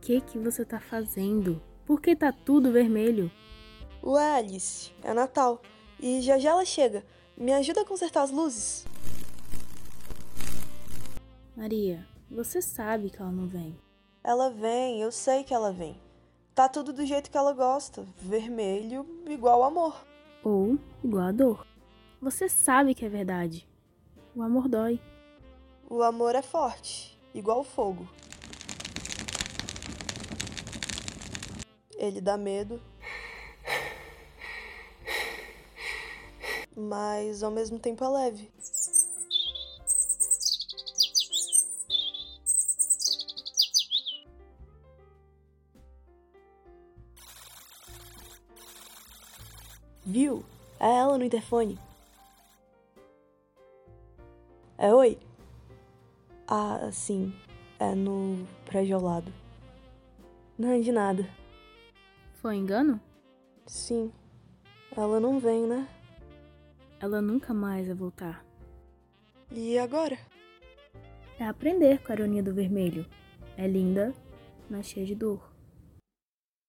que que você tá fazendo? Por que tá tudo vermelho? Ué, Alice, é Natal. E já já ela chega. Me ajuda a consertar as luzes? Maria, você sabe que ela não vem. Ela vem, eu sei que ela vem. Tá tudo do jeito que ela gosta. Vermelho igual amor. Ou igual a dor. Você sabe que é verdade. O amor dói. O amor é forte, igual fogo. Ele dá medo. Mas ao mesmo tempo é leve. Viu? É ela no interfone. É oi? Ah, sim. É no prédio ao lado. Não é de nada. Foi engano? Sim. Ela não vem, né? Ela nunca mais vai voltar. E agora? É aprender com a ironia do vermelho. É linda, mas cheia de dor.